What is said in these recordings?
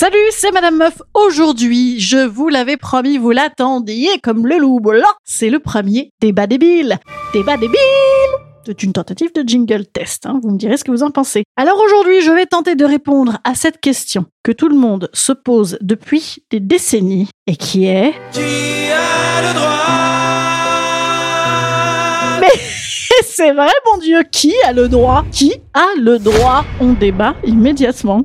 Salut, c'est Madame Meuf. Aujourd'hui, je vous l'avais promis, vous l'attendiez comme le loup blanc. C'est le premier débat débile. Débat débile c'est une tentative de jingle test, hein. vous me direz ce que vous en pensez. Alors aujourd'hui, je vais tenter de répondre à cette question que tout le monde se pose depuis des décennies et qui est... Qui a le droit? Mais c'est vrai, mon Dieu, qui a le droit? Qui a le droit? On débat immédiatement.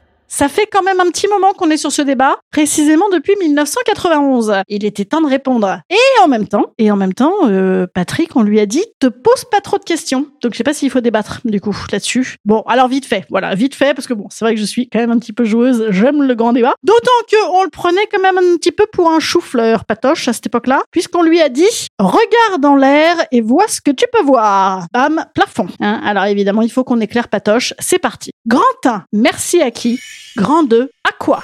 Ça fait quand même un petit moment qu'on est sur ce débat, précisément depuis 1991. Il était temps de répondre. Et en même temps, et en même temps, euh, Patrick, on lui a dit, te pose pas trop de questions. Donc je sais pas s'il faut débattre du coup là-dessus. Bon, alors vite fait, voilà, vite fait, parce que bon, c'est vrai que je suis quand même un petit peu joueuse, j'aime le grand débat. D'autant que on le prenait quand même un petit peu pour un chou-fleur, Patoche, à cette époque-là, puisqu'on lui a dit, regarde dans l'air et vois ce que tu peux voir. Bam, plafond. Hein alors évidemment, il faut qu'on éclaire Patoche. C'est parti. Grand 1, merci à qui? Grand 2, à quoi?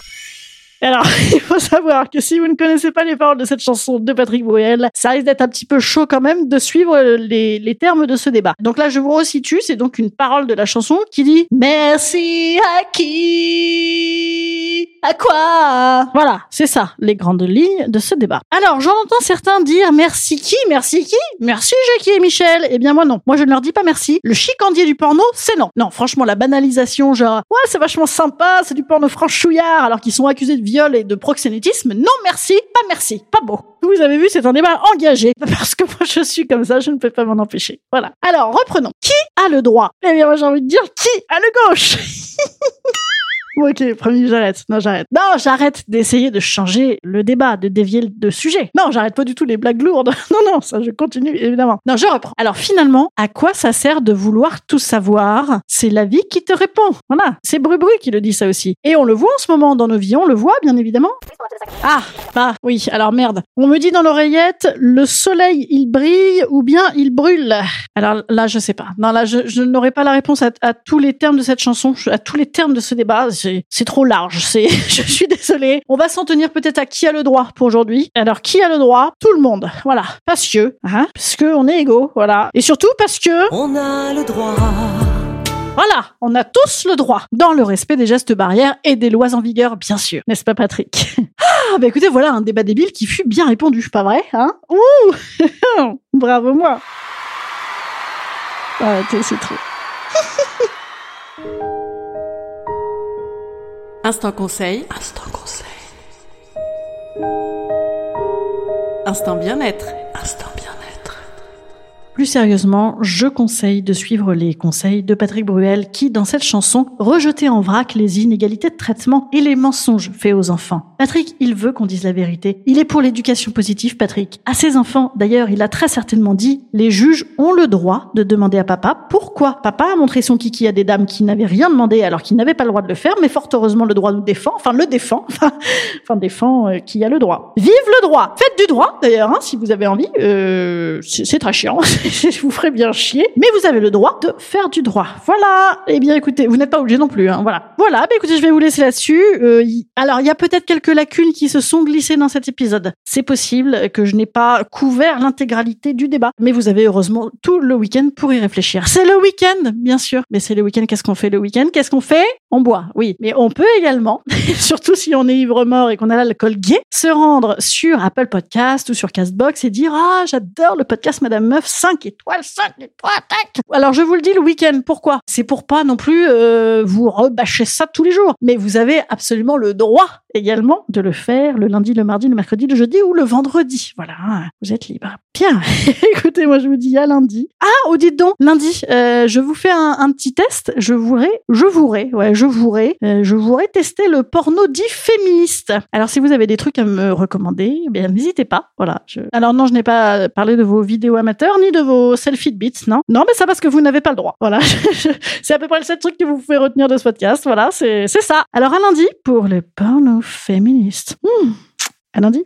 Alors, il faut savoir que si vous ne connaissez pas les paroles de cette chanson de Patrick Bruel, ça risque d'être un petit peu chaud quand même de suivre les, les termes de ce débat. Donc là, je vous resitue, c'est donc une parole de la chanson qui dit « Merci à qui? À quoi ?» Voilà, c'est ça, les grandes lignes de ce débat. Alors, j'en entends certains dire « Merci qui Merci qui? Merci Jackie et Michel ?» Eh bien moi non, moi je ne leur dis pas merci. Le chicandier du porno, c'est non. Non, franchement, la banalisation, genre « Ouais, c'est vachement sympa, c'est du porno franchouillard » alors qu'ils sont accusés de viol et de proxénétisme. Non merci, pas merci, pas beau. Vous avez vu, c'est un débat engagé. Parce que moi je suis comme ça, je ne peux pas m'en empêcher. Voilà. Alors, reprenons. Qui a le droit? Eh bien, moi j'ai envie de dire qui a le gauche? ok, premier, j'arrête. Non, j'arrête. Non, j'arrête d'essayer de changer le débat, de dévier de sujet. Non, j'arrête pas du tout les blagues lourdes. Non, non, ça, je continue, évidemment. Non, je reprends. Alors, finalement, à quoi ça sert de vouloir tout savoir? C'est la vie qui te répond. Voilà. C'est Brubru qui le dit ça aussi. Et on le voit en ce moment dans nos vies, on le voit, bien évidemment. Ah, bah, oui, alors merde. On me dit dans l'oreillette, le soleil, il brille ou bien il brûle. Alors là, je sais pas. Non, là, je, je n'aurai pas la réponse à, à tous les termes de cette chanson, à tous les termes de ce débat c'est trop large. C'est, je suis désolée. On va s'en tenir peut-être à qui a le droit pour aujourd'hui. Alors qui a le droit? Tout le monde. Voilà. Parce que, hein, parce que on est égaux. Voilà. Et surtout parce que On a le droit. voilà, on a tous le droit, dans le respect des gestes barrières et des lois en vigueur, bien sûr. N'est-ce pas, Patrick? Ah, bah écoutez, voilà un débat débile qui fut bien répondu, pas vrai, hein? Ouh Bravo moi Ah, t'es- c'est trop. Instant conseil. Instant conseil. Instant bien-être. Instant bien-être. Plus sérieusement, je conseille de suivre les conseils de Patrick Bruel qui, dans cette chanson, rejetait en vrac les inégalités de traitement et les mensonges faits aux enfants. Patrick, il veut qu'on dise la vérité. Il est pour l'éducation positive, Patrick. À ses enfants, d'ailleurs, il a très certainement dit, les juges ont le droit de demander à papa pourquoi papa a montré son kiki à des dames qui n'avaient rien demandé alors qu'ils n'avaient pas le droit de le faire, mais fort heureusement le droit nous défend, enfin le défend, enfin, défend euh, qui a le droit. Vive le droit Faites du droit, d'ailleurs, hein, si vous avez envie. Euh, c'est très chiant, je vous ferai bien chier, mais vous avez le droit de faire du droit. Voilà. Eh bien, écoutez, vous n'êtes pas obligé non plus. Hein, voilà. Voilà. Bah, écoutez, je vais vous laisser là-dessus. Euh, alors, il y a peut-être quelques quelques lacunes qui se sont glissées dans cet épisode. C'est possible que je n'ai pas couvert l'intégralité du débat, mais vous avez heureusement tout le week-end pour y réfléchir. C'est le week-end, bien sûr, mais c'est le week-end. Qu'est-ce qu'on fait le week-end? Qu'est-ce qu'on fait? On boit, oui, mais on peut également, surtout si on est ivre mort et qu'on a l'alcool gay, se rendre sur Apple Podcast ou sur Castbox et dire ah j'adore le podcast Madame Meuf 5 étoiles 5 étoiles tac. Alors je vous le dis le week-end pourquoi? C'est pour pas non plus euh, vous rebâcher ça tous les jours, mais vous avez absolument le droit également de le faire le lundi, le mardi, le mercredi, le jeudi ou le vendredi. Voilà, vous êtes libre. Bien, écoutez, moi je vous dis à lundi. Ah, oh dites donc, lundi, euh, je vous fais un, petit test. Je voudrais, je voudrais, ouais, je voudrais, euh, je voudrais tester le porno dit féministe. Alors si vous avez des trucs à me recommander, eh bien n'hésitez pas. Voilà. Alors non, je n'ai pas parlé de vos vidéos amateurs ni de vos selfie beats, non. Non, mais ça parce que vous n'avez pas le droit. Voilà. c'est à peu près le seul truc que vous pouvez retenir de ce podcast. Voilà, c'est ça. Alors à lundi pour le porno féministe. Hmm. À lundi.